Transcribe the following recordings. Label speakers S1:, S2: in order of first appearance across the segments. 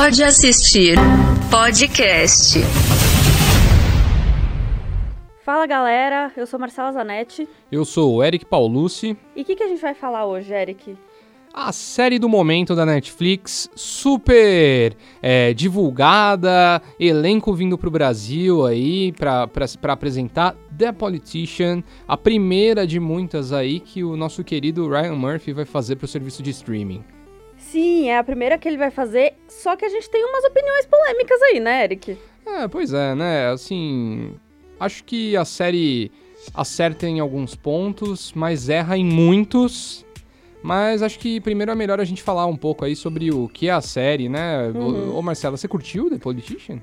S1: Pode assistir podcast.
S2: Fala galera, eu sou Marcela Zanetti.
S3: Eu sou o Eric Paulucci.
S2: E o que, que a gente vai falar hoje, Eric?
S3: A série do momento da Netflix, super é, divulgada, elenco vindo pro Brasil aí pra apresentar The Politician, a primeira de muitas aí que o nosso querido Ryan Murphy vai fazer pro serviço de streaming.
S2: Sim, é a primeira que ele vai fazer, só que a gente tem umas opiniões polêmicas aí, né, Eric?
S3: É, pois é, né? Assim, acho que a série acerta em alguns pontos, mas erra em muitos. Mas acho que primeiro é melhor a gente falar um pouco aí sobre o que é a série, né?
S2: Uhum.
S3: Ô, Marcela, você curtiu The Politician?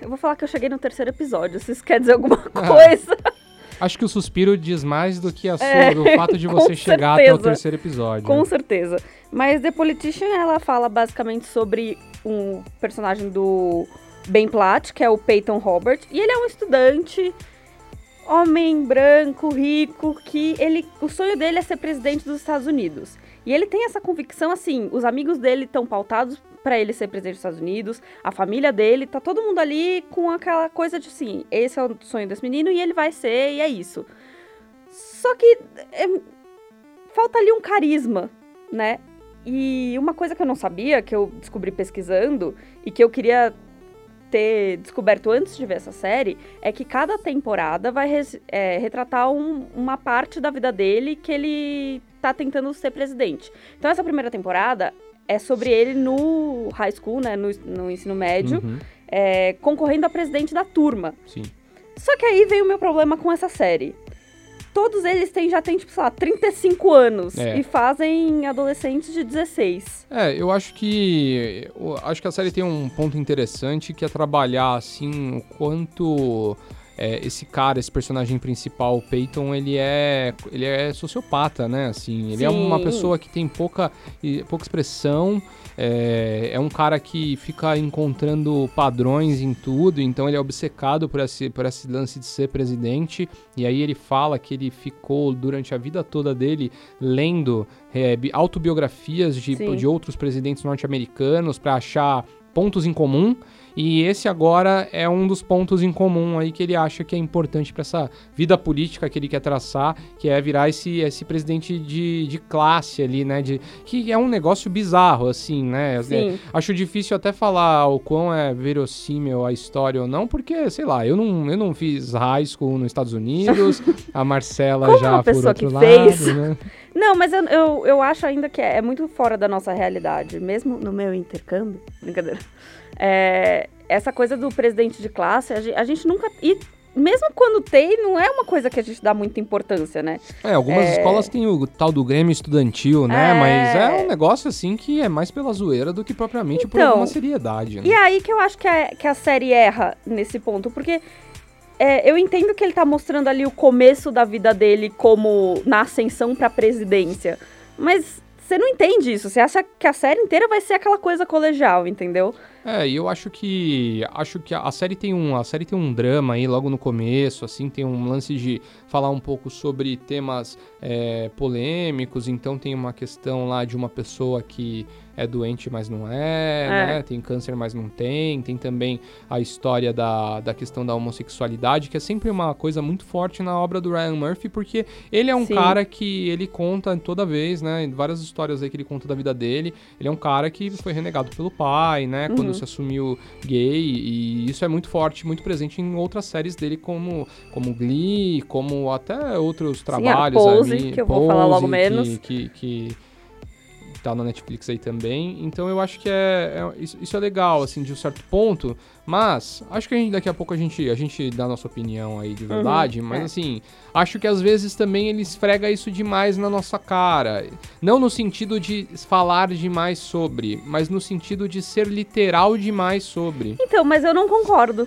S2: Eu vou falar que eu cheguei no terceiro episódio, se isso quer dizer alguma
S3: Ah.
S2: coisa.
S3: Acho que o suspiro diz mais do que a sua,
S2: É,
S3: do fato de você chegar até o
S2: certeza.
S3: terceiro episódio.
S2: Com certeza. Mas The Politician, ela fala basicamente sobre um personagem do Ben Platt, que é o Peyton Robert. E ele é um estudante, homem branco, rico, que ele, o sonho dele é ser presidente dos Estados Unidos. E ele tem essa convicção, assim, os amigos dele estão pautados para ele ser presidente dos Estados Unidos, a família dele, tá todo mundo ali com aquela coisa de assim, esse é o sonho desse menino e ele vai ser, e é isso. Só que é, falta ali um carisma, né? E uma coisa que eu não sabia, que eu descobri pesquisando, e que eu queria ter descoberto antes de ver essa série, é que cada temporada vai res- é, retratar um- uma parte da vida dele que ele tá tentando ser presidente. Então essa primeira temporada é sobre ele no high school, né, no, no ensino médio,
S3: Uhum,
S2: é, concorrendo a presidente da turma.
S3: sim.
S2: Só que aí veio o meu problema com essa série. Todos eles têm, já têm, tipo, sei lá, 35 anos
S3: É.
S2: e fazem adolescentes de 16.
S3: É, eu acho que. eu acho que a série tem um ponto interessante que é trabalhar assim o quanto é, esse cara, esse personagem principal, o Peyton, ele é. ele é sociopata, né? Assim, ele é uma
S2: Sim.
S3: pessoa que tem pouca, pouca expressão. É, é um cara que fica encontrando padrões em tudo, então ele é obcecado por esse, por esse lance de ser presidente. E aí ele fala que ele ficou durante a vida toda dele lendo é, bi- autobiografias de,
S2: Sim.
S3: de outros presidentes norte-americanos para achar pontos em comum. E esse agora é um dos pontos em comum aí que ele acha que é importante para essa vida política que ele quer traçar, que é virar esse, esse presidente de, de classe ali, né? De, que é um negócio bizarro, assim, né?
S2: Sim.
S3: É, acho difícil até falar o quão é verossímil a história ou não, porque, sei lá, eu não, eu não fiz high school nos Estados Unidos, a Marcela
S2: Como
S3: já
S2: uma
S3: por outro lado,
S2: fez.
S3: né?
S2: Não, mas eu, eu, eu acho ainda que é, é muito fora da nossa realidade, mesmo no meu intercâmbio. Brincadeira. É, essa coisa do presidente de classe, a gente, a gente nunca. E mesmo quando tem, não é uma coisa que a gente dá muita importância, né?
S3: É, algumas
S2: É.
S3: escolas têm o tal do Grêmio Estudantil, né?
S2: É.
S3: Mas é um negócio assim que é mais pela zoeira do que propriamente por
S2: Então,
S3: alguma seriedade, né?
S2: E aí que eu acho que a, que a série erra nesse ponto, porque é, eu entendo que ele tá mostrando ali o começo da vida dele como na ascensão pra presidência, mas você não entende isso, você acha que a série inteira vai ser aquela coisa colegial, entendeu?
S3: É, e eu acho que acho que a série tem um a série tem um drama aí logo no começo, assim, tem um lance de falar um pouco sobre temas é, polêmicos. Então tem uma questão lá de uma pessoa que é doente, mas não é,
S2: É.
S3: né? Tem câncer, mas não tem. Tem também a história da, da questão da homossexualidade, que é sempre uma coisa muito forte na obra do Ryan Murphy, porque ele é um
S2: Sim.
S3: cara que ele conta toda vez, né? Várias histórias aí que ele conta da vida dele. Ele é um cara que foi renegado pelo pai, né? Quando
S2: Uhum.
S3: Se assumiu gay. E isso é muito forte, muito presente em outras séries dele, como, como Glee, como até outros trabalhos
S2: Pose,
S3: ali.
S2: que eu vou falar logo
S3: Pose,
S2: menos.
S3: Que, que, que tá na Netflix aí também. Então eu acho que é, é- isso, isso é legal, assim, de um certo ponto. Mas acho que a gente, daqui a pouco a gente, a gente dá a nossa opinião aí de verdade. mas
S2: é.
S3: assim, acho que às vezes também ele esfrega isso demais na nossa cara. Não no sentido de falar demais sobre, mas no sentido de ser literal demais sobre.
S2: Então, mas eu não concordo.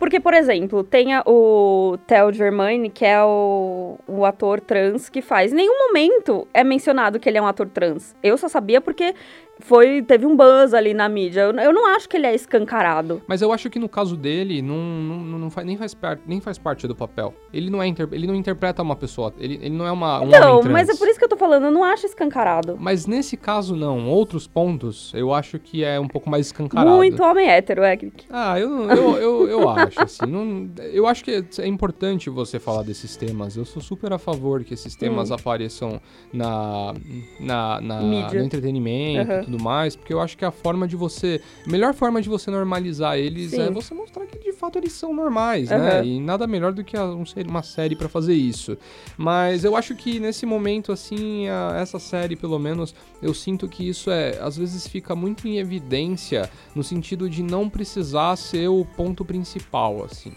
S2: Porque, por exemplo, tem a- o Theo Germaine, que é o, o ator trans que faz. Em nenhum momento é mencionado que ele é um ator trans. Eu só sabia porque foi teve um buzz ali na mídia. Eu, eu não acho que ele é escancarado.
S3: Mas eu acho que no caso dele, não, não, não faz, nem, faz parte, nem faz parte do papel. Ele não, é inter, ele não interpreta uma pessoa, ele, ele não é uma, um
S2: Não,
S3: homem
S2: mas é por isso que eu tô falando, eu não acho escancarado.
S3: Mas nesse caso, não. Outros pontos, eu acho que é um pouco mais escancarado.
S2: Muito homem hétero, é.
S3: Ah, eu, eu, eu, eu acho, assim. não- eu acho que é importante você falar desses temas. Eu sou super a favor que esses temas apareçam na, na, na-
S2: Mídia.
S3: no entretenimento
S2: Aham.
S3: Tudo mais, porque eu acho que a forma de você. A melhor forma de você normalizar eles
S2: Sim.
S3: é você mostrar que de fato eles são normais, né?
S2: Aham.
S3: E nada melhor do que um uma série pra fazer isso. Mas eu acho que nesse momento, assim, a- essa série, pelo menos, eu sinto que isso é. Às vezes fica muito em evidência no sentido de não precisar ser o ponto principal, assim.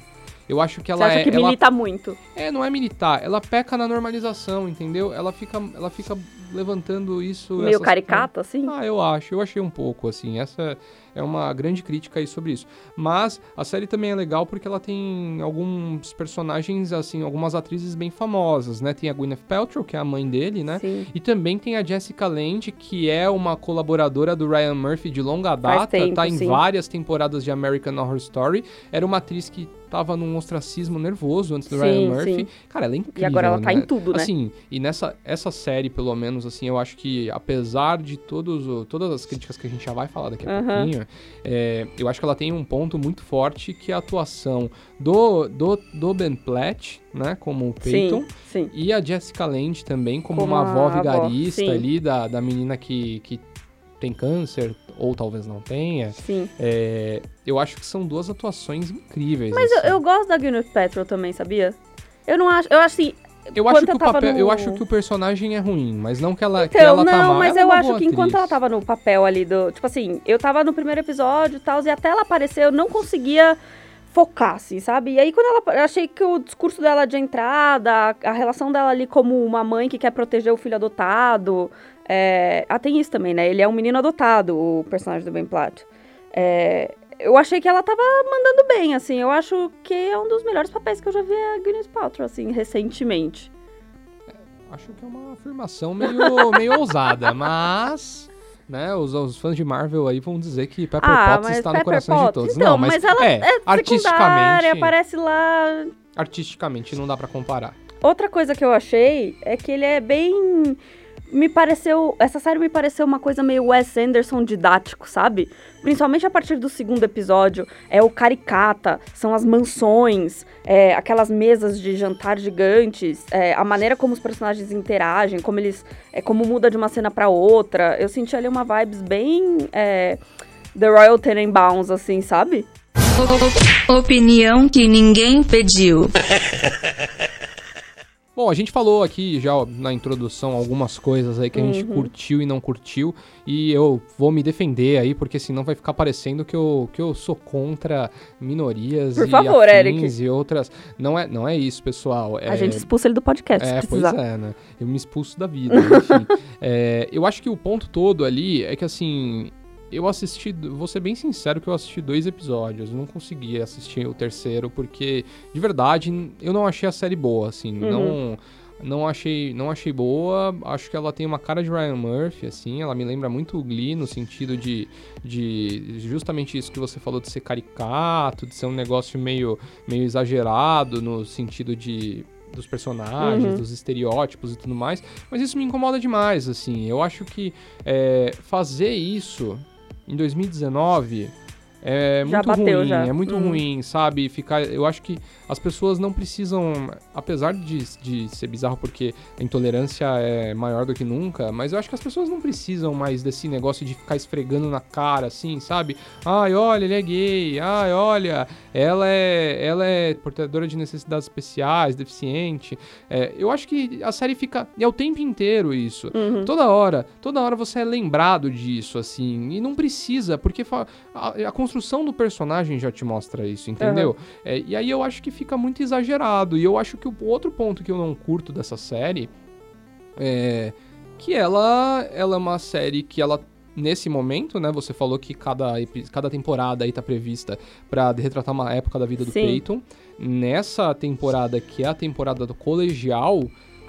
S3: Eu acho que
S2: Você
S3: ela
S2: acha
S3: é.
S2: que
S3: ela
S2: milita muito.
S3: é, não é militar, ela peca na normalização, entendeu? Ela fica, ela fica levantando isso.
S2: Meio
S3: essas-
S2: caricato, assim?
S3: Ah, eu acho, eu achei um pouco, assim. Essa é uma grande crítica aí sobre isso. Mas a série também é legal porque ela tem alguns personagens, assim, algumas atrizes bem famosas, né? Tem a Gwyneth Paltrow, que é a mãe dele, né?
S2: Sim.
S3: E também tem a Jessica Lange, que é uma colaboradora do Ryan Murphy de longa data,
S2: tempo,
S3: tá em
S2: sim.
S3: várias temporadas de American Horror Story. Era uma atriz que tava num ostracismo nervoso antes do
S2: Sim,
S3: Ryan Murphy.
S2: sim.
S3: Cara, ela é incrível,
S2: E agora ela tá
S3: né?
S2: em tudo, né?
S3: Assim, e nessa essa série, pelo menos, assim, eu acho que apesar de todos, o- todas as críticas que a gente já vai falar daqui a
S2: Aham.
S3: pouquinho, é, eu acho que ela tem um ponto muito forte que é a atuação do, do, do Ben Platt, né, como o Peyton,
S2: Sim, sim.
S3: e a Jessica Lange também, como,
S2: Como
S3: uma avó
S2: avó,
S3: vigarista
S2: sim.
S3: ali da, da menina que, que tem câncer, ou talvez não tenha.
S2: Sim.
S3: É, eu acho que são duas atuações incríveis.
S2: Mas eu,
S3: assim.
S2: eu gosto da Gwyneth Paltrow também, sabia? Eu não acho... Eu acho assim...
S3: Eu acho,
S2: Enquanto
S3: que o papel,
S2: no-
S3: eu acho que o personagem é ruim, mas não que ela, que
S2: Então,
S3: ela
S2: não,
S3: tá mal.
S2: mas
S3: é
S2: eu acho que enquanto
S3: atriz.
S2: ela tava no papel ali do. Tipo assim, eu tava no primeiro episódio e tal, e até ela aparecer, eu não conseguia focar, assim, sabe? E aí, quando ela. Eu achei que o discurso dela de entrada, a, a relação dela ali como uma mãe que quer proteger o filho adotado. É, ah, tem isso também, né? Ele é um menino adotado, o personagem do Ben Platt. É, eu achei que ela tava mandando bem, assim. Eu acho que é um dos melhores papéis que eu já vi a Gwyneth Paltrow, assim, recentemente.
S3: Acho que é uma afirmação meio, meio ousada, mas. Né, os, os fãs de Marvel aí vão dizer que Pepper
S2: Ah,
S3: Potts está no
S2: Pepper
S3: coração de
S2: Potts,
S3: todos.
S2: então,
S3: não, mas,
S2: mas ela
S3: é,
S2: É
S3: artisticamente,
S2: aparece lá.
S3: artisticamente não dá pra comparar.
S2: Outra coisa que eu achei é que ele é bem. Me pareceu. Essa série me pareceu uma coisa meio Wes Anderson didático, sabe? Principalmente a partir do segundo episódio. É o caricata, são as mansões, é, aquelas mesas de jantar gigantes, é, a maneira como os personagens interagem, como eles. É, como muda de uma cena pra outra. Eu senti ali uma vibes bem. É, The Royal Tenenbaums, assim, sabe?
S1: Opinião que ninguém pediu.
S3: Bom, a gente falou aqui já na introdução algumas coisas aí que a gente
S2: Uhum.
S3: curtiu e não curtiu. E eu vou me defender aí, porque senão vai ficar parecendo que eu, que eu sou contra minorias
S2: Por
S3: e
S2: favor, Eric.
S3: e outras. Não é, não é isso, pessoal.
S2: A
S3: É-
S2: gente expulsa ele do podcast, se
S3: É, pois
S2: precisar.
S3: é, né? Eu me expulso da vida, enfim. É, eu acho que o ponto todo ali é que, assim, eu assisti, vou ser bem sincero que eu assisti dois episódios, não consegui assistir o terceiro, porque, de verdade, eu não achei a série boa, assim,
S2: Uhum.
S3: não... Não achei, não achei boa, acho que ela tem uma cara de Ryan Murphy, assim, ela me lembra muito o Glee no sentido de, de justamente isso que você falou de ser caricato, de ser um negócio meio, meio exagerado no sentido de dos personagens,
S2: Uhum.
S3: dos estereótipos e tudo mais, mas isso me incomoda demais, assim, eu acho que é, fazer isso em 2019 é
S2: Já
S3: muito
S2: bateu,
S3: ruim,
S2: já.
S3: é muito
S2: Uhum.
S3: ruim, sabe? Ficar, eu acho que as pessoas não precisam, apesar de, de ser bizarro porque a intolerância é maior do que nunca, mas eu acho que as pessoas não precisam mais desse negócio de ficar esfregando na cara, assim, sabe? Ai, olha, ele é gay. Ai, olha, ela é, ela é portadora de necessidades especiais, deficiente. É, eu acho que a série fica, é o tempo inteiro isso.
S2: Uhum.
S3: Toda hora, toda hora você é lembrado disso, assim, e não precisa, porque fa- a, a construção do personagem já te mostra isso, entendeu? É, e aí eu acho que fica muito exagerado, e eu acho que o outro ponto que eu não curto dessa série é que ela, ela é uma série que ela nesse momento, né, você falou que cada, cada temporada aí tá prevista pra retratar uma época da vida do
S2: Sim.
S3: Peyton. Nessa temporada, que é a temporada do colegial,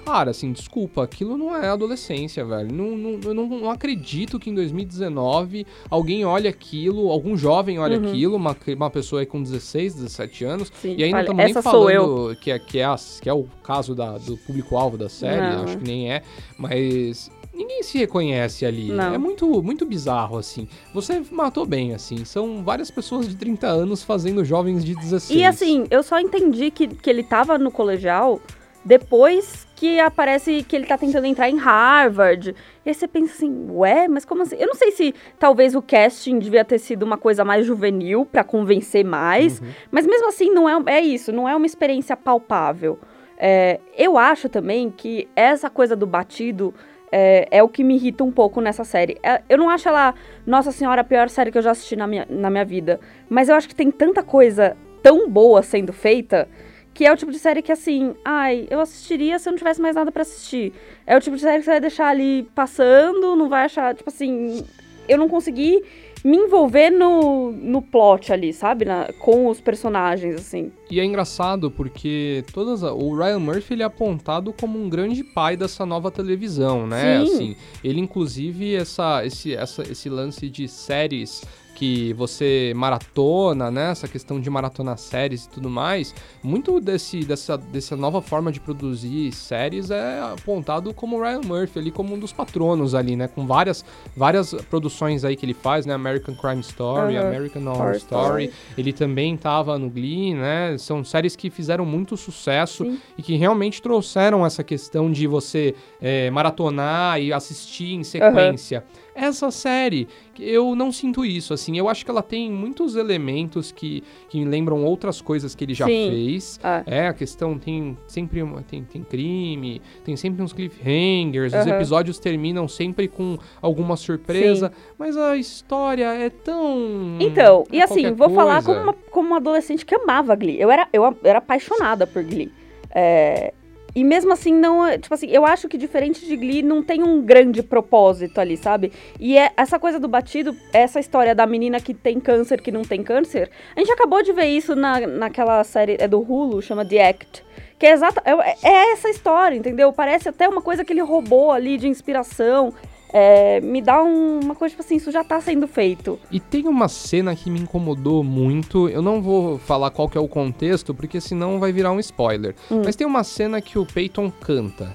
S3: Cara, assim, desculpa, aquilo não é adolescência, velho. Não, não, eu não, não acredito que em 2019 alguém olhe aquilo, algum jovem olhe
S2: Uhum.
S3: aquilo, uma, uma pessoa aí com 16, 17 anos.
S2: Sim,
S3: e aí não
S2: olha,
S3: estamos nem falando que é, que, é, a- que é o caso da, do público-alvo da série,
S2: Não,
S3: acho que nem é, mas ninguém se reconhece ali.
S2: Não.
S3: É muito, muito bizarro, assim. Você matou bem, assim. São várias pessoas de 30 anos fazendo jovens de 16.
S2: E assim, eu só entendi que, que ele tava no colegial depois que aparece que ele tá tentando entrar em Harvard. E aí você pensa assim, ué, mas como assim? Eu não sei se talvez o casting devia ter sido uma coisa mais juvenil pra convencer mais,
S3: Uhum.
S2: mas mesmo assim não é, é isso, não é uma experiência palpável. É, eu acho também que essa coisa do batido é, é o que me irrita um pouco nessa série. É, eu não acho ela, nossa senhora, a pior série que eu já assisti na minha, na minha vida. Mas eu acho que tem tanta coisa tão boa sendo feita que é o tipo de série que, assim, ai, eu assistiria se eu não tivesse mais nada pra assistir. É o tipo de série que você vai deixar ali passando, não vai achar, tipo assim, eu não consegui me envolver no, no plot ali, sabe? Na- com os personagens, assim.
S3: E é engraçado porque todas o Ryan Murphy ele é apontado como um grande pai dessa nova televisão, né?
S2: Sim.
S3: Assim, ele inclusive essa, esse, essa, esse lance de séries que você maratona, né? Essa questão de maratonar séries e tudo mais, muito desse, dessa, dessa nova forma de produzir séries é apontado como o Ryan Murphy ali como um dos patronos ali, né? Com várias, várias produções aí que ele faz, né? American Crime Story. American Horror
S2: Horror
S3: Story.
S2: Story.
S3: Ele também tava no Glee, né? São séries que fizeram muito sucesso
S2: Sim.
S3: e que realmente trouxeram essa questão de você é, maratonar e assistir em sequência. Essa série, eu não sinto isso, assim. Eu acho que ela tem muitos elementos que, que lembram outras coisas que ele já
S2: Sim.
S3: fez.
S2: Ah.
S3: É, a questão tem sempre uma, tem, tem crime, tem sempre uns cliffhangers, os
S2: Aham.
S3: episódios terminam sempre com alguma surpresa, mas a história é tão.
S2: Então, e
S3: é
S2: assim,
S3: qualquer
S2: vou falar
S3: coisa.
S2: como uma, como uma adolescente que amava Glee. Eu era, eu era apaixonada por Glee. É, e mesmo assim, não. é- Tipo assim, eu acho que diferente de Glee, não tem um grande propósito ali, sabe? E é essa coisa do batido, essa história da menina que tem câncer, que não tem câncer. A gente acabou de ver isso na, naquela série é do Hulu, chama The Act. Que é exata. É, é essa história, entendeu? Parece até uma coisa que ele roubou ali de inspiração. É, me dá um- uma coisa, tipo assim, isso já tá sendo feito.
S3: E tem uma cena que me incomodou muito. Eu não vou falar qual que é o contexto, porque senão vai virar um spoiler.
S2: Hum.
S3: Mas tem uma cena que o Peyton canta.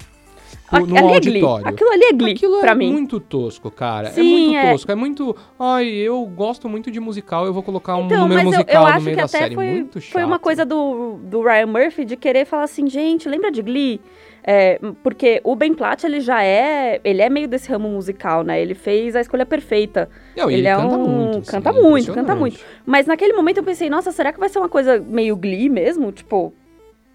S2: Aqu-
S3: No, no
S2: ali é
S3: auditório.
S2: Aquilo ali é Glee,
S3: Aquilo
S2: pra
S3: é
S2: mim.
S3: muito tosco, cara. é
S2: Sim,
S3: muito
S2: é.
S3: tosco. É muito. Ai, eu gosto muito de musical, eu vou colocar um
S2: Então,
S3: número
S2: mas eu,
S3: musical
S2: eu
S3: no
S2: acho
S3: meio
S2: que
S3: da
S2: até
S3: série.
S2: foi,
S3: muito chato.
S2: foi uma coisa do, do Ryan Murphy de querer falar assim, gente, lembra de Glee? É, porque o Ben Platt, ele já é. Ele é meio desse ramo musical, né? Ele fez a escolha perfeita.
S3: Não,
S2: ele
S3: ele,
S2: é
S3: canta
S2: um-
S3: muito. assim,
S2: canta
S3: é
S2: muito, canta muito. Mas naquele momento eu pensei, nossa, será que vai ser uma coisa meio Glee mesmo? Tipo,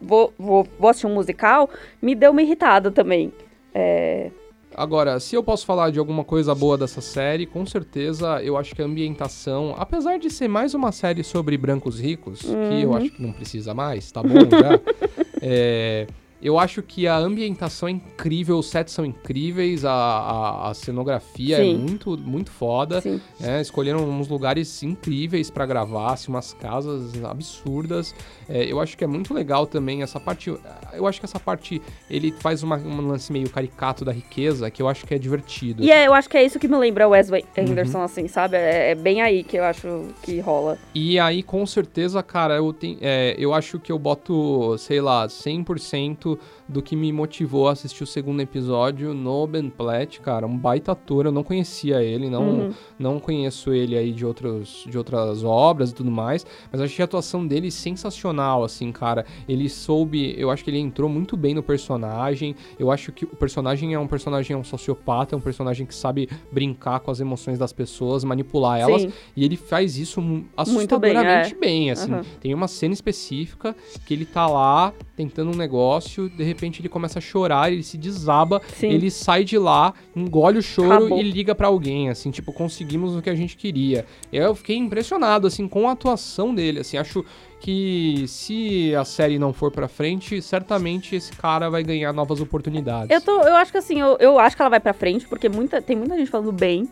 S2: vou, vou, vou assistir um musical? Me deu uma irritada também. É,
S3: Agora, se eu posso falar de alguma coisa boa dessa série, com certeza eu acho que a ambientação, apesar de ser mais uma série sobre brancos ricos, que eu
S2: Uhum.
S3: acho que não precisa mais, tá bom já. é, eu acho que a ambientação é incrível, os sets são incríveis, a, a, a cenografia é
S2: Sim.
S3: muito, muito foda. É, escolheram uns lugares incríveis pra gravar, assim, umas casas absurdas. É, eu acho que é muito legal também essa parte. Eu acho que essa parte ele faz uma, um lance meio caricato da riqueza que eu acho que é divertido.
S2: E é, eu acho que é isso que me lembra o Wesley Anderson,
S3: Uhum.
S2: assim, sabe? É, é bem aí que eu acho que rola.
S3: E aí, com certeza, cara, eu, tenho, é, eu acho que eu boto, sei lá, 100% do que me motivou a assistir o segundo episódio no Ben Platt, cara. Um baita ator, eu não conhecia ele, não,
S2: Uhum.
S3: não conheço ele aí de, outros, de outras obras e tudo mais, mas achei a atuação dele sensacional, assim, cara. Ele soube, eu acho que ele entrou muito bem no personagem, eu acho que o personagem é um personagem, é um sociopata, é um personagem que sabe brincar com as emoções das pessoas, manipular elas,
S2: Sim.
S3: e ele faz isso mu-
S2: bem,
S3: assustadoramente
S2: é.
S3: bem, assim.
S2: Aham.
S3: Tem uma cena específica que ele tá lá tentando um negócio, de repente ele começa a chorar, ele se desaba,
S2: Sim.
S3: ele sai de lá, engole o choro
S2: Acabou.
S3: e liga pra alguém, assim, tipo, conseguimos o que a gente queria. Eu fiquei impressionado, assim, com a atuação dele, assim, acho que se a série não for pra frente, certamente esse cara vai ganhar novas oportunidades.
S2: Eu, tô, eu acho que assim, eu, eu acho que ela vai pra frente, porque muita, tem muita gente falando bem.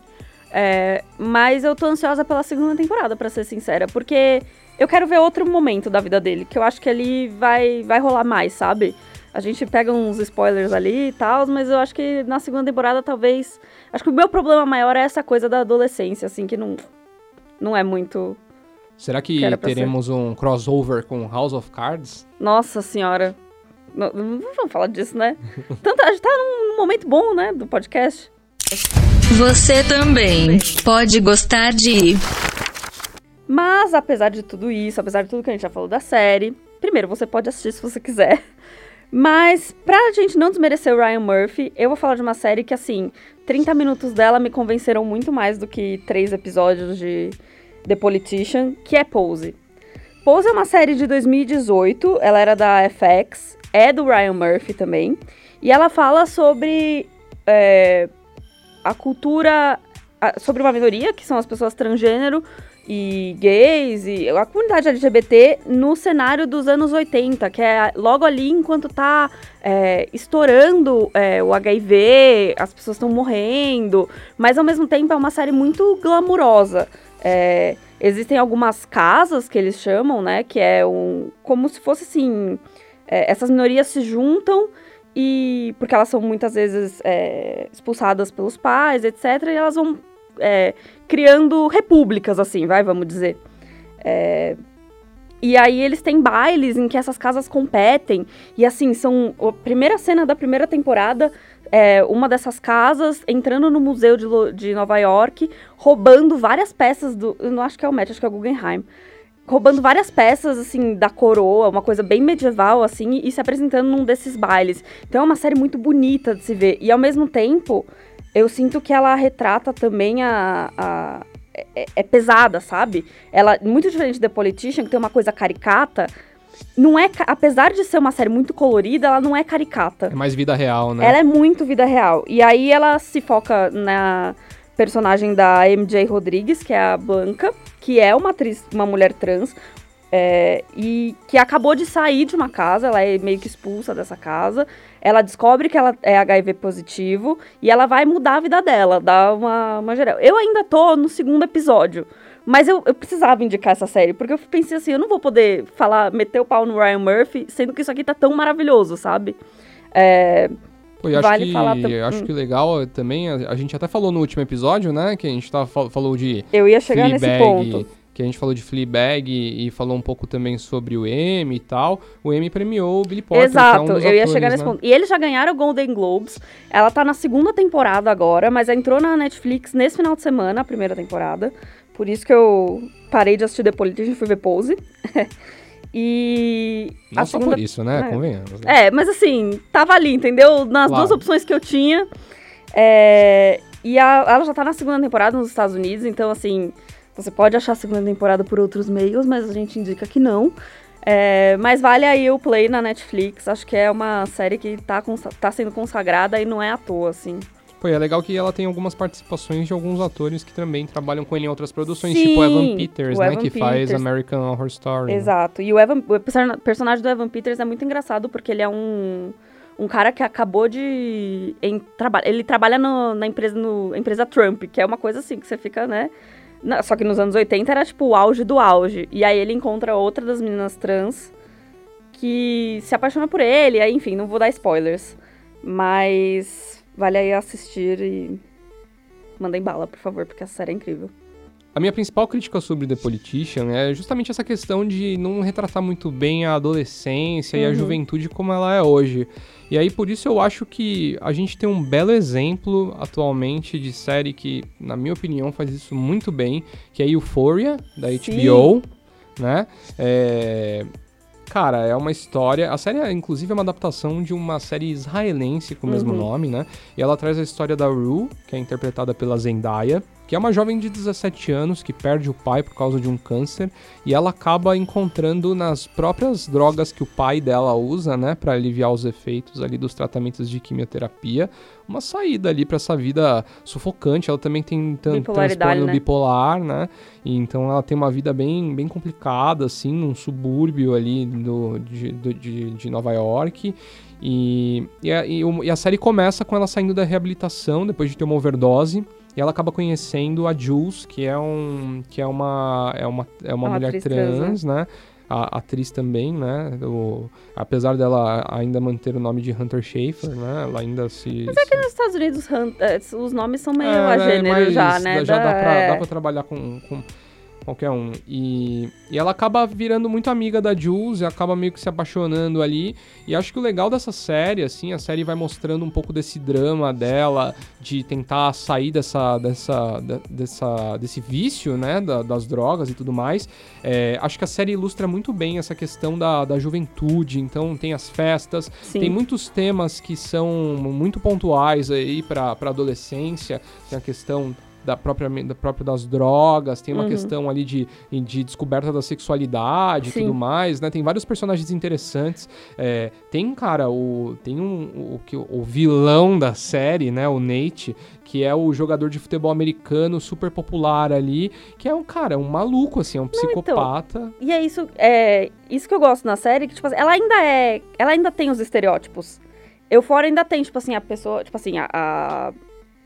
S2: é, mas eu tô ansiosa pela segunda temporada, pra ser sincera. Porque eu quero ver outro momento da vida dele, que eu acho que ele vai, vai rolar mais, sabe? A gente pega uns spoilers ali e tal, mas eu acho que na segunda temporada talvez. Acho que o meu problema maior é essa coisa da adolescência, assim, que não, não é muito.
S3: Será que,
S2: Que
S3: teremos um crossover com House of Cards?
S2: Nossa senhora. Não, não vamos falar disso, né? Tanto, a gente tá num momento bom, né, do podcast.
S1: Você também pode gostar de
S2: Mas, apesar de tudo isso, apesar de tudo que a gente já falou da série, primeiro, você pode assistir se você quiser. Mas, pra gente não desmerecer o Ryan Murphy, eu vou falar de uma série que, assim, 30 minutos dela me convenceram muito mais do que três episódios de The Politician, que é Pose. Pose é uma série de 2018, ela era da FX, é do Ryan Murphy também, e ela fala sobre é, a cultura, sobre uma minoria, que são as pessoas transgênero, e gays e a comunidade LGBT no cenário dos anos 80, que é logo ali enquanto tá é, estourando é, o HIV, as pessoas estão morrendo, mas ao mesmo tempo é uma série muito glamurosa. É, existem algumas casas que eles chamam, né, que é um como se fosse assim, é, essas minorias se juntam e porque elas são muitas vezes é, expulsadas pelos pais, etc. E elas vão é, criando repúblicas, assim, vai, vamos dizer. É, e aí eles têm bailes em que essas casas competem. E assim, são. A primeira cena da primeira temporada é uma dessas casas entrando no museu de, de Nova York, roubando várias peças do. Eu não acho que é o Met, acho que é o Guggenheim. Roubando várias peças, assim, da coroa, uma coisa bem medieval, assim, e se apresentando num desses bailes. Então é uma série muito bonita de se ver. E ao mesmo tempo, eu sinto que ela retrata também a. a- é, é pesada, sabe? Ela, muito diferente de The Politician, que tem uma coisa caricata, não é. Apesar de ser uma série muito colorida, ela não é caricata.
S3: É mais vida real, né?
S2: Ela é muito vida real. E aí ela se foca na personagem da MJ Rodrigues, que é a Blanca, que é uma atriz, uma mulher trans, é, e que acabou de sair de uma casa, ela é meio que expulsa dessa casa. Ela descobre que ela é HIV positivo e ela vai mudar a vida dela, dar uma, uma geral. Eu ainda tô no segundo episódio. Mas eu, eu precisava indicar essa série, porque eu pensei assim, eu não vou poder falar, meter o pau no Ryan Murphy, sendo que isso aqui tá tão maravilhoso, sabe? É,
S3: Pô, eu acho
S2: Vale
S3: que,
S2: falar tam-
S3: eu acho
S2: hum.
S3: que legal também, a, a gente até falou no último episódio, né, que a gente fal- falou de
S2: Eu ia chegar nesse ponto.
S3: Que a gente falou de Fleabag e, e falou um pouco também sobre o Emmy e tal. O Emmy premiou o Billy Potter, que é
S2: Exato,
S3: um
S2: eu ia
S3: atores,
S2: chegar nesse
S3: né?
S2: ponto. E eles já ganharam o Golden Globes. Ela tá na segunda temporada agora, mas entrou na Netflix nesse final de semana, a primeira temporada. Por isso que eu parei de assistir The Politician e fui ver Pose. e.
S3: Não
S2: a
S3: só
S2: segunda
S3: por isso, né,
S2: É.
S3: convenhamos. né?
S2: É, mas assim, tava ali, entendeu? Nas
S3: Claro.
S2: duas opções que eu tinha. É, e a- ela já tá na segunda temporada nos Estados Unidos, então assim, você pode achar a segunda temporada por outros meios, mas a gente indica que não. É, mas vale aí o play na Netflix. Acho que é uma série que tá, tá sendo consagrada e não é à toa, assim.
S3: Pô, e é legal que ela tem algumas participações de alguns atores que também trabalham com ele em outras produções,
S2: Sim,
S3: tipo o Evan Peters,
S2: o
S3: né,
S2: Evan
S3: que faz
S2: Peters.
S3: American Horror Story. né?
S2: Exato. E o, Evan, o person- personagem do Evan Peters é muito engraçado porque ele é um, um cara que acabou de. Em, traba, ele trabalha no- na empresa, no, empresa Trump, que é uma coisa assim que você fica, né? Só que nos anos 80 era tipo o auge do auge. E aí ele encontra outra das meninas trans que se apaixona por ele. Aí, enfim, não vou dar spoilers. Mas vale aí assistir e. Mandem bala, por favor, porque a série é incrível.
S3: A minha principal crítica sobre The Politician é justamente essa questão de não retratar muito bem a adolescência e a
S2: Uhum.
S3: juventude como ela é hoje. E aí, por isso, eu acho que a gente tem um belo exemplo atualmente de série que, na minha opinião, faz isso muito bem, que é Euphoria, da
S2: Sim.
S3: HBO, né? É... Cara, é uma história. A série, inclusive, é uma adaptação de uma série israelense com o mesmo
S2: Uhum.
S3: nome, né? E ela traz a história da Rue, que é interpretada pela Zendaya, que é uma jovem de 17 anos que perde o pai por causa de um câncer e ela acaba encontrando nas próprias drogas que o pai dela usa, né, para aliviar os efeitos ali dos tratamentos de quimioterapia, uma saída ali para essa vida sufocante. Ela também tem transtorno
S2: né?
S3: bipolar, né? E então ela tem uma vida bem, bem complicada, assim, num subúrbio ali do, de, do- de, de Nova York. E, e, a, e a série começa com ela saindo da reabilitação depois de ter uma overdose. E ela acaba conhecendo a Jules, que é um que é uma é uma, é uma
S2: É uma
S3: mulher trans,
S2: trans,
S3: né? a atriz também, né? O, apesar dela ainda manter o nome de Hunter Schafer, né? Ela ainda se.
S2: Mas é que nos Estados Unidos é, os nomes são meio
S3: É,
S2: a
S3: né,
S2: gênero já, né?
S3: Já dá, pra,
S2: é.
S3: dá pra trabalhar com, com qualquer um. E, e ela acaba virando muito amiga da Jules e acaba meio que se apaixonando ali. E acho que o legal dessa série, assim, a série vai mostrando um pouco desse drama dela, de tentar sair dessa, dessa, dessa, desse vício, né, da- das drogas e tudo mais. É, acho que a série ilustra muito bem essa questão da, da juventude. Então tem as festas,
S2: Sim.
S3: tem muitos temas que são muito pontuais aí para a adolescência. Tem a questão da própria, da própria das drogas, tem uma
S2: Uhum.
S3: questão ali de, de descoberta da sexualidade e
S2: Sim.
S3: tudo mais, né? Tem vários personagens interessantes. É, tem, cara, o tem um o, que o vilão da série, né, o Nate, que é o jogador de futebol americano super popular ali, que é um cara, um maluco assim, é um
S2: então,
S3: psicopata.
S2: E é isso, é isso que eu gosto na série, que, tipo ela ainda é. Ela ainda tem os estereótipos. Eu fora ainda tem, tipo assim, a pessoa. Tipo assim, a. a...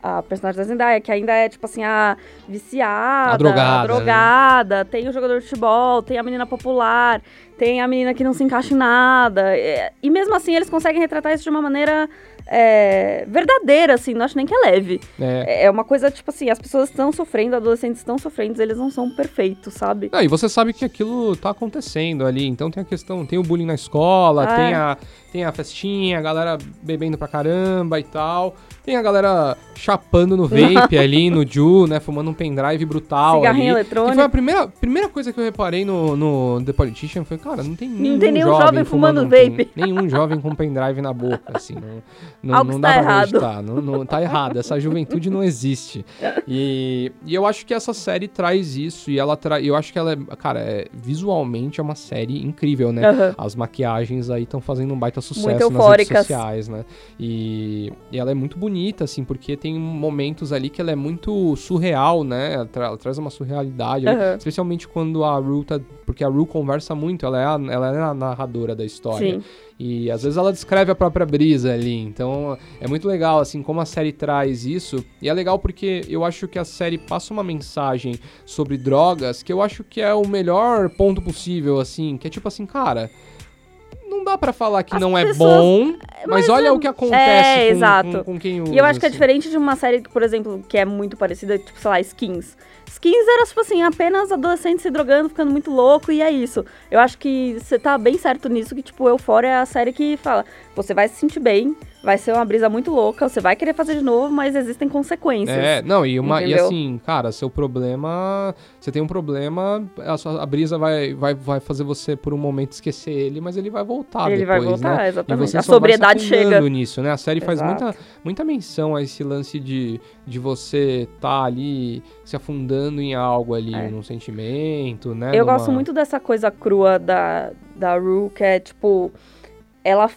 S2: a personagem da Zendaya, que ainda é, tipo assim, a viciada,
S3: A drogada, né?
S2: drogada, tem o jogador de futebol, tem a menina popular, tem a menina que não se encaixa em nada. é, E mesmo assim, eles conseguem retratar isso de uma maneira é, verdadeira, assim, não acho nem que é leve.
S3: É,
S2: É é uma coisa, tipo assim, as pessoas estão sofrendo, adolescentes estão sofrendo, eles não são perfeitos, sabe?
S3: Não, e você sabe que aquilo tá acontecendo ali. Então tem a questão, tem o bullying na escola,
S2: Ah,
S3: tem,
S2: é.
S3: a, tem a festinha, a galera bebendo pra caramba e tal. Tem a galera chapando no vape ali, no Ju, né? Fumando um pendrive brutal
S2: Cigarrinho
S3: ali.
S2: Eletrônico.
S3: foi a primeira, primeira coisa que eu reparei no, no The Politician. Foi, cara, não tem nenhum,
S2: tem nenhum jovem fumando
S3: um pen-
S2: vape.
S3: nenhum jovem com pendrive na boca, assim. Não, não,
S2: Algo
S3: não dá
S2: está
S3: pra
S2: errado.
S3: acreditar. Não, não, tá errado. Essa juventude não existe. E, e eu acho que essa série traz isso. E ela traz. Eu acho que ela é. Cara, é, visualmente é uma série incrível, né?
S2: Aham.
S3: As maquiagens aí estão fazendo um baita sucesso
S2: Muito
S3: nas redes
S2: eufóricas.
S3: sociais, né? E, e ela é muito bonita, assim, porque tem momentos ali que ela é muito surreal, né? Ela, tra- ela traz uma surrealidade, ali,
S2: Aham.
S3: especialmente quando a Rue tá. Porque a Rue conversa muito, ela é a, ela é a narradora da história.
S2: Sim.
S3: E às vezes ela descreve a própria brisa ali. Então é muito legal, assim, como a série traz isso. E é legal porque eu acho que a série passa uma mensagem sobre drogas que eu acho que é o melhor ponto possível, assim. Que é tipo assim, cara. Dá pra falar que
S2: As
S3: não é
S2: pessoas-
S3: bom, mas,
S2: mas
S3: olha
S2: é-
S3: o que acontece
S2: é,
S3: com,
S2: exato.
S3: com, com quem usa.
S2: E eu acho que é
S3: assim.
S2: diferente de uma série que, por exemplo, que é muito parecida, tipo, sei lá, Skins. Skins era, tipo assim, apenas adolescentes se drogando, ficando muito louco, e é isso. Eu acho que você tá bem certo nisso, que, tipo, Euphoria é a série que fala, você vai se sentir bem, vai ser uma brisa muito louca, você vai querer fazer de novo, mas existem consequências.
S3: É, não, e, uma, e assim, cara, seu problema. Você tem um problema, a, sua- a brisa vai, vai, vai fazer você por um momento esquecer ele, mas ele vai voltar
S2: Ele
S3: depois,
S2: vai voltar,
S3: né?
S2: Exatamente. A sobriedade chega.
S3: nisso, né? A série faz
S2: Exato.
S3: muita, muita menção a esse lance de, de você tá ali se afundando em algo ali,
S2: É.
S3: num sentimento, né?
S2: Eu
S3: numa-
S2: gosto muito dessa coisa crua da, da Rue, que é tipo, ela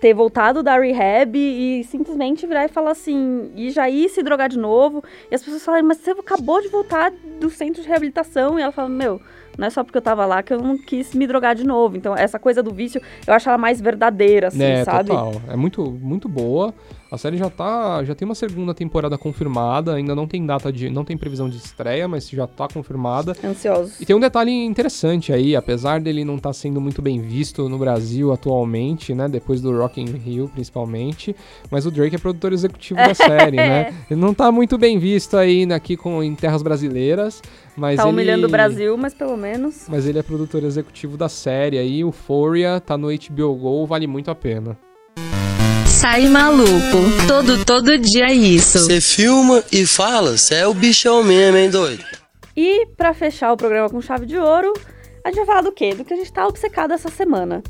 S2: ter voltado da rehab e simplesmente virar e falar assim, e já ir se drogar de novo. E as pessoas falam, mas você acabou de voltar do centro de reabilitação. E ela fala, meu, não é só porque eu tava lá que eu não quis me drogar de novo. Então, essa coisa do vício, eu acho ela mais verdadeira, assim,
S3: é,
S2: sabe?
S3: total. É muito, muito boa. A série já tá, já tem uma segunda temporada confirmada, ainda não tem data de, não tem previsão de estreia, mas já tá confirmada.
S2: Ansiosos.
S3: E tem um detalhe interessante aí, apesar dele não estar sendo muito bem visto no Brasil atualmente, né? Depois do Rock in Rio, principalmente. Mas o Drake é produtor executivo da série, né? Ele não tá muito bem visto aí né, aqui com, em terras brasileiras, mas
S2: Tá
S3: ele...
S2: humilhando o Brasil, mas pelo menos.
S3: Mas ele é produtor executivo da série aí, Euphoria, tá no HBO Go, vale muito a pena.
S1: Sai maluco. Todo, todo dia isso.
S4: Você filma e fala, você é o bichão mesmo, hein, doido?
S2: E pra fechar o programa com chave de ouro, a gente vai falar do quê? Do que a gente tá obcecado essa semana.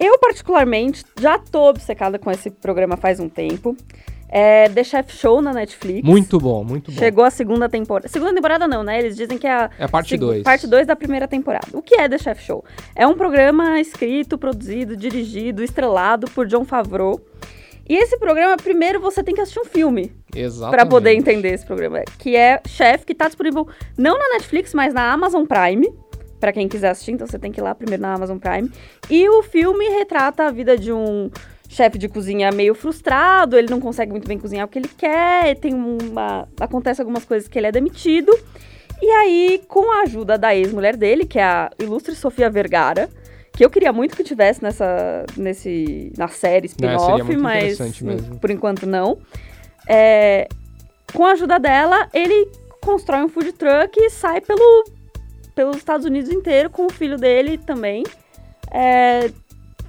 S2: Eu, particularmente, já tô obcecada com esse programa faz um tempo. É The Chef Show na Netflix.
S3: Muito bom, muito bom.
S2: Chegou a segunda temporada. Segunda temporada não, né? Eles dizem que é a
S3: É a parte
S2: segu-
S3: 2.
S2: parte 2 da primeira temporada. O que é The Chef Show? É um programa escrito, produzido, dirigido, estrelado por John Favreau. E esse programa, primeiro você tem que assistir um filme
S3: Exatamente.
S2: Pra poder entender esse programa, que é Chef, que tá disponível não na Netflix, mas na Amazon Prime. Pra quem quiser assistir, então você tem que ir lá primeiro na Amazon Prime. E o filme retrata a vida de um chefe de cozinha meio frustrado, ele não consegue muito bem cozinhar o que ele quer, tem uma acontece algumas coisas que ele é demitido. E aí, com a ajuda da ex-mulher dele, que é a ilustre Sofia Vergara, que eu queria muito que tivesse nessa, nesse, na série
S3: É,
S2: spin-off, mas
S3: mesmo.
S2: por enquanto não. É, com a ajuda dela, ele constrói um food truck e sai pelo, pelos Estados Unidos inteiro com o filho dele também. é,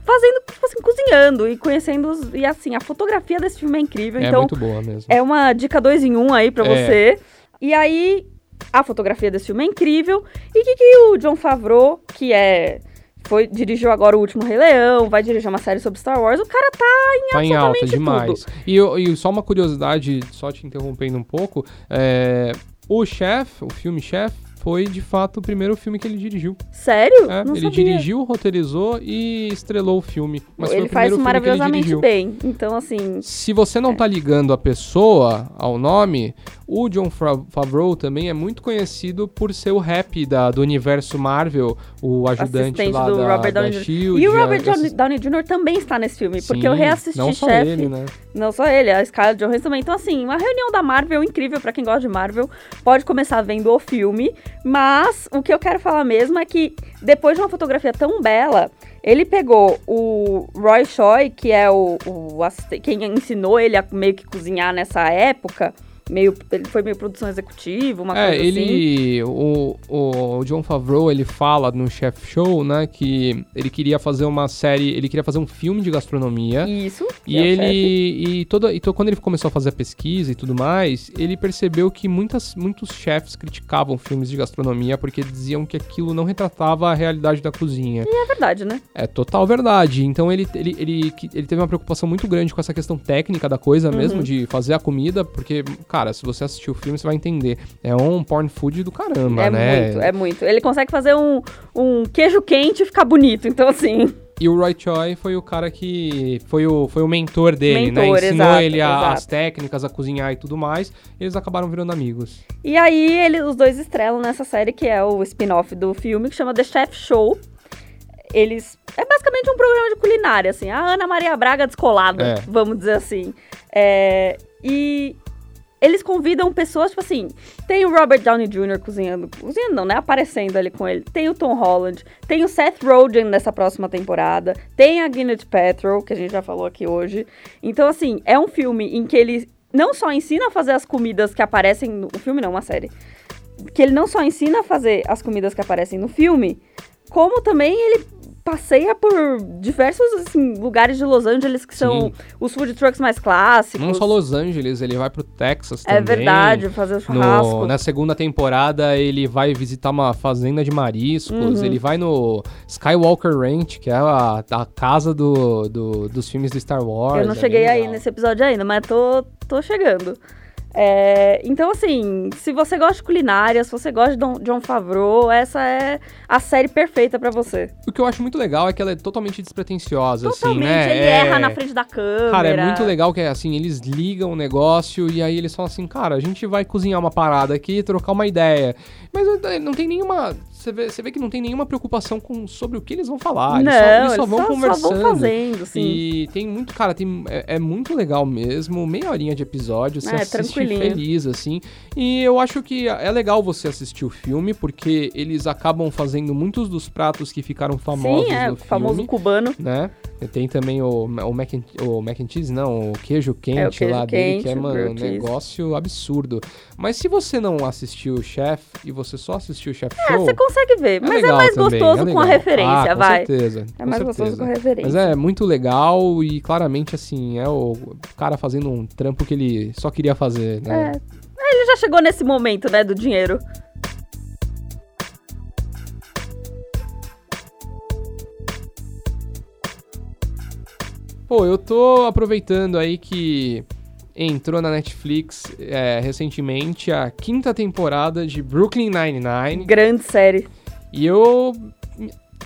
S2: fazendo, tipo assim, cozinhando e conhecendo os. E assim, a fotografia desse filme é incrível.
S3: É
S2: então,
S3: muito boa mesmo.
S2: é uma dica dois em um aí pra
S3: É.
S2: você. E aí, a fotografia desse filme é incrível. E o que, que o John Favreau, que é. Foi, dirigiu agora o último Rei Leão, vai dirigir uma série sobre Star Wars. O cara tá em
S3: Tá em alta demais. E, eu- e só uma curiosidade, só te interrompendo um pouco, é, o Chef, o filme Chef, foi de fato o primeiro filme que ele dirigiu.
S2: Sério?
S3: É, ele
S2: sabia.
S3: dirigiu, roteirizou e estrelou o filme. Mas foi
S2: ele faz
S3: ele
S2: maravilhosamente
S3: dirigiu.
S2: bem. Então, assim.
S3: Se você não tá ligando a pessoa ao nome, o John Favreau também é muito conhecido por ser o rap da, do universo Marvel, o ajudante
S2: Assistente
S3: lá
S2: do
S3: da,
S2: Robert
S3: da
S2: Downey Jr.
S3: SHIELD.
S2: E o Robert Downey,
S3: assist-
S2: Downey Jr. também está nesse filme, porque
S3: Sim,
S2: eu reassisti
S3: Não só
S2: Chef.
S3: ele, né?
S2: Não só ele, a Scarlett Johansson também. Então, assim, uma reunião da Marvel incrível pra quem gosta de Marvel. Pode começar vendo o filme, mas o que eu quero falar mesmo é que depois de uma fotografia tão bela, ele pegou o Roy Choi, que é o, o quem ensinou ele a meio que cozinhar nessa época. Meio, ele foi meio produção executiva, uma
S3: É,
S2: coisa assim.
S3: ele. O, o John Favreau, ele fala no Chef Show, né, que ele queria fazer uma série, ele queria fazer um filme de gastronomia.
S2: Isso.
S3: E
S2: é
S3: ele. E, toda, e to- quando ele começou a fazer a pesquisa e tudo mais, ele percebeu que muitas, muitos chefs criticavam filmes de gastronomia porque diziam que aquilo não retratava a realidade da cozinha.
S2: É verdade, né?
S3: É total verdade. Então ele, ele, ele, ele teve uma preocupação muito grande com essa questão técnica da coisa
S2: Uhum.
S3: mesmo, de fazer a comida, porque, cara, se você assistir o filme, você vai entender. É um porn food do caramba,
S2: é
S3: né?
S2: muito, é muito. Ele consegue fazer um, um queijo quente e ficar bonito. Então, assim.
S3: E o Roy Choi foi o cara que foi o, foi o mentor dele, né?
S2: Mentor,
S3: Ensinou
S2: exato,
S3: ele a- as técnicas, a cozinhar e tudo mais. E eles acabaram virando amigos.
S2: E aí, ele, os dois estrelam nessa série que é o spin-off do filme, que chama The Chef Show. Eles. É basicamente um programa de culinária, assim. A Ana Maria Braga descolada,
S3: É.
S2: vamos dizer assim. É, e eles convidam pessoas, tipo assim, tem o Robert Downey Jr. cozinhando, cozinhando não, né? Aparecendo ali com ele. Tem o Tom Holland, tem o Seth Rogen nessa próxima temporada, tem a Gwyneth Paltrow, que a gente já falou aqui hoje. Então, assim, é um filme em que ele não só ensina a fazer as comidas que aparecem no o filme, não, uma série. Que ele não só ensina a fazer as comidas que aparecem no filme, como também ele passeia por diversos assim, lugares de Los Angeles que são
S3: Sim.
S2: os food trucks mais clássicos.
S3: Não só Los Angeles, ele vai pro Texas
S2: É
S3: também.
S2: verdade, fazer o churrasco.
S3: No, na segunda temporada, ele vai visitar uma fazenda de mariscos.
S2: Uhum.
S3: Ele vai no Skywalker Ranch, que é a, a casa do, do- dos filmes do Star Wars.
S2: Eu não
S3: é
S2: cheguei aí
S3: legal.
S2: nesse episódio ainda, mas tô, tô chegando. É, então, assim, se você gosta de culinária, se você gosta de Don- John Favreau, essa é a série perfeita pra você.
S3: O que eu acho muito legal é que ela é totalmente despretensiosa,
S2: Totalmente,
S3: assim, né?
S2: ele
S3: É-
S2: erra na frente da câmera.
S3: Cara, é muito legal que é assim, eles ligam o negócio e aí eles falam assim, cara, a gente vai cozinhar uma parada aqui, trocar uma ideia. Mas eh, não tem nenhuma. Você vê, você vê que não tem nenhuma preocupação com, sobre o que eles vão falar.
S2: não,
S3: eles só, eles só
S2: eles
S3: vão
S2: só,
S3: conversando.
S2: Só vão fazendo, sim.
S3: E tem muito, cara, tem, é, é muito legal mesmo, meia horinha de episódio, você
S2: É,
S3: assiste feliz, assim. E eu acho que é legal você assistir o filme, porque eles acabam fazendo muitos dos pratos que ficaram famosos
S2: sim, é,
S3: no
S2: o famoso
S3: filme,
S2: cubano.
S3: né? Tem também o, o, mac and, o mac and cheese, não, o queijo quente
S2: É, queijo
S3: lá dele, que é,
S2: quente, o
S3: mano, um negócio absurdo. Mas se você não assistiu o Chef e você só assistiu o Chef
S2: É,
S3: Show...
S2: você consegue ver, mas é mais
S3: também,
S2: gostoso
S3: é
S2: com a referência,
S3: ah, com
S2: vai.
S3: certeza,
S2: É mais gostoso
S3: certeza.
S2: com a referência.
S3: Mas é muito legal e claramente, assim, é o cara fazendo um trampo que ele só queria fazer, né?
S2: É. Ele já chegou nesse momento, né, do dinheiro.
S3: Pô, eu tô aproveitando aí que entrou na Netflix é, recentemente a quinta temporada de Brooklyn Nine-Nine
S2: Grande série.
S3: e eu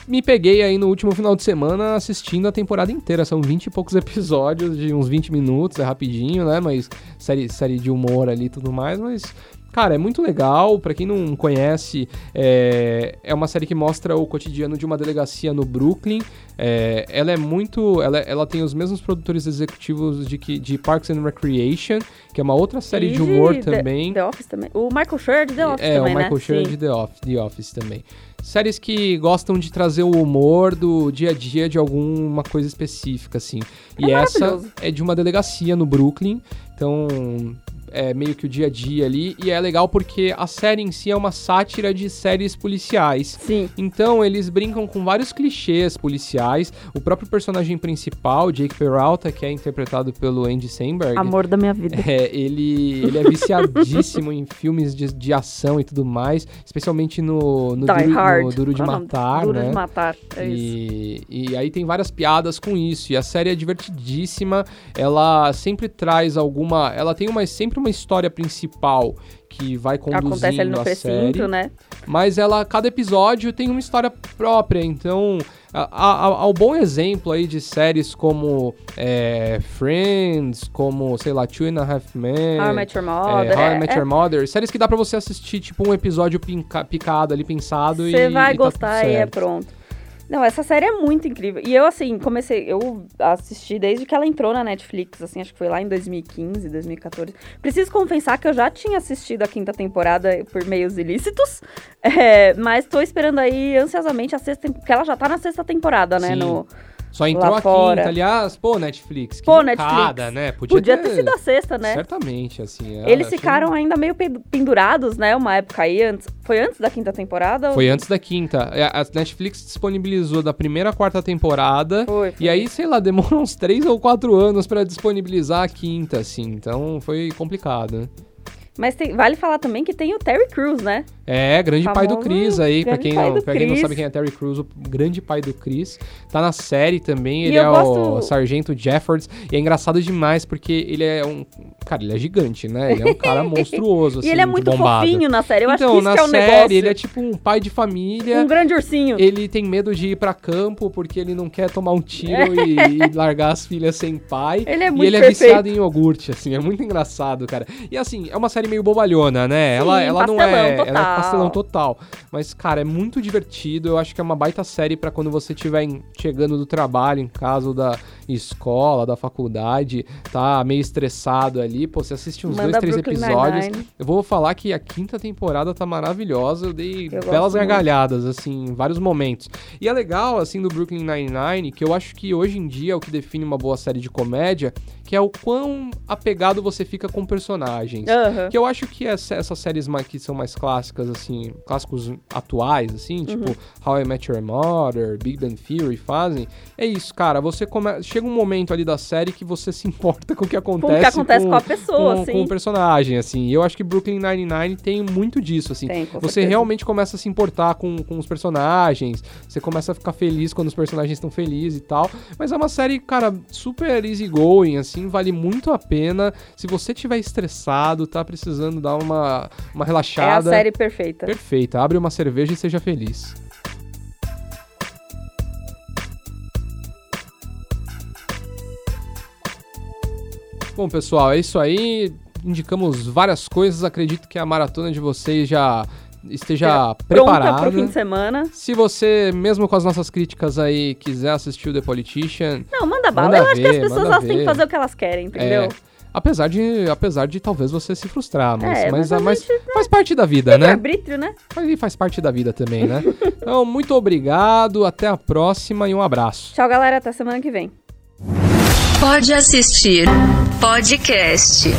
S3: me- peguei aí no último final de semana assistindo a temporada inteira. São 20 e poucos episódios de uns 20 minutos, é rapidinho, né? Mas série, série de humor ali e tudo mais, mas... cara, é muito legal. Pra quem não conhece, é, é uma série que mostra o cotidiano de uma delegacia no Brooklyn. É, ela é muito. Ela, ela tem os mesmos produtores executivos de, que, de Parks and Recreation, que é uma outra série
S2: E
S3: de humor
S2: The-
S3: também.
S2: The Office também. O Michael Schur de The Office
S3: É,
S2: também,
S3: o Michael
S2: né?
S3: Schur de The Office, The Office também. Séries que gostam de trazer o humor do dia a dia de alguma coisa específica, assim. E
S2: É
S3: essa é de uma delegacia no Brooklyn, então é meio que o dia a dia ali. E é legal porque a série em si é uma sátira de séries policiais.
S2: Sim.
S3: Então eles brincam com vários clichês policiais. O próprio personagem principal, Jake Peralta, que é interpretado pelo Andy Samberg.
S2: Amor da minha vida.
S3: É, ele, ele é viciadíssimo em filmes de, de ação e tudo mais, especialmente no, no,
S2: Die
S3: duro,
S2: Hard.
S3: no Duro de
S2: Qual é?
S3: Matar,
S2: Duro
S3: né?
S2: de Matar. É isso.
S3: E, e aí tem várias piadas com isso. E a série é divertidíssima. Ela sempre traz alguma. Ela tem uma, sempre uma história principal que vai conduzindo
S2: Acontece ali no
S3: a
S2: precinto,
S3: série.
S2: né?
S3: Mas ela, cada episódio tem uma história própria, então ao bom exemplo aí de séries como é, Friends, como, sei lá, Two and a Half Men,
S2: How I Met Your
S3: é,
S2: Mother.
S3: How I
S2: é-
S3: Met
S2: é-
S3: Your Mother, séries que dá pra você assistir, tipo, um episódio pinca- picado ali, pensado e
S2: Você vai
S3: e tá
S2: gostar
S3: tudo
S2: e é pronto. Não, essa série é muito incrível. E eu, assim, comecei. Eu assisti desde que ela entrou na Netflix, assim, acho que foi lá em 2015, 2014. Preciso confessar que eu já tinha assistido a quinta temporada por meios ilícitos. é, mas tô esperando aí ansiosamente a sexta. Porque ela já tá na sexta temporada, né?
S3: Sim.
S2: No,
S3: Só entrou
S2: lá
S3: a
S2: fora.
S3: quinta, aliás, pô, Netflix, que
S2: Pô,
S3: mancada,
S2: Netflix.
S3: né? Podia,
S2: podia ter sido a sexta, né?
S3: Certamente, assim. é,
S2: Eles ficaram ainda meio pe- pendurados, né? Uma época aí antes. Foi antes da quinta temporada? ou-
S3: Foi antes da quinta. É, A Netflix disponibilizou da primeira à quarta temporada.
S2: Foi, foi.
S3: E aí, sei lá, demorou uns três ou quatro anos pra disponibilizar a quinta, assim. Então foi complicado. né?
S2: Mas tem- vale falar também que tem o Terry Crews, né?
S3: É, grande pai do
S2: Famoso
S3: Chris aí, pra quem, não, pra quem não sabe quem é Terry Crews, o grande pai do Chris. Tá na série também,
S2: E
S3: ele é o
S2: gosto-
S3: Sargento Jeffords. E é engraçado demais porque ele é um. Cara, ele é gigante, né? Ele é um cara monstruoso, assim,
S2: e ele é
S3: de
S2: muito
S3: bombado.
S2: fofinho na série. Eu
S3: então,
S2: acho que isso
S3: na
S2: que é um
S3: série,
S2: negócio.
S3: ele é tipo um pai de família.
S2: Um grande ursinho.
S3: Ele tem medo de ir pra campo porque ele não quer tomar um tiro e, e largar as filhas sem pai.
S2: Ele é
S3: e
S2: muito
S3: ele é
S2: perfeito.
S3: viciado em iogurte, assim, é muito engraçado, cara. E assim, é uma série meio bobalhona, né? ela ela não é. Ela é
S2: total.
S3: Pastelão total. Mas, cara, é muito divertido. Eu acho que é uma baita série pra quando você estiver chegando do trabalho, em casa, ou da escola, da faculdade, tá meio estressado ali. Pô, você assiste uns
S2: Manda
S3: dois, três
S2: Brooklyn
S3: episódios.
S2: Nine-Nine.
S3: Eu vou falar que a quinta temporada tá maravilhosa. Eu dei
S2: Eu
S3: belas
S2: muito.
S3: gargalhadas, assim, em vários momentos. E é legal, assim, do Brooklyn Nine-Nine, que eu acho que hoje em dia é o que define uma boa série de comédia, que é o quão apegado você fica com personagens.
S2: Aham.
S3: Que eu acho que essa- essas séries mais, que são mais clássicas, assim, clássicos atuais, assim, tipo
S2: Uhum.
S3: How I Met Your Mother, Big Bang Theory fazem, é isso, cara, você come... chega um momento ali da série que você se importa com o que acontece
S2: Com o que acontece com, a pessoa,
S3: com,
S2: assim.
S3: com o personagem, assim. E eu acho que Brooklyn Nine-Nine tem muito disso, assim.
S2: Tem, com
S3: você
S2: certeza.
S3: realmente começa a se importar com, com os personagens, você começa a ficar feliz quando os personagens estão felizes e tal. Mas é uma série, cara, super easygoing, assim, vale muito a pena. Se você tiver estressado, tá precisando dar uma, uma
S2: É a
S3: relaxada.
S2: série perfeita.
S3: Perfeita. Abre uma cerveja e seja feliz. Bom, pessoal, é isso aí. Indicamos várias coisas. Acredito que a maratona de vocês já esteja
S2: Pronta
S3: preparada.
S2: pro fim de semana.
S3: Se você, mesmo com as nossas críticas aí, quiser assistir o The Politician,
S2: Não, manda bala.
S3: Manda
S2: Eu acho que as
S3: ver,
S2: pessoas elas têm que
S3: ver.
S2: fazer o que elas querem, entendeu?
S3: é, apesar de, apesar de talvez você se frustrar, mas,
S2: É,
S3: mas,
S2: mas a
S3: mas
S2: gente-
S3: faz parte da vida, né?
S2: Arbítrio, né?
S3: Mas faz parte da vida também, né? então, muito obrigado, até a próxima e um abraço.
S2: Tchau, galera. Até semana que vem.
S1: Pode assistir podcast.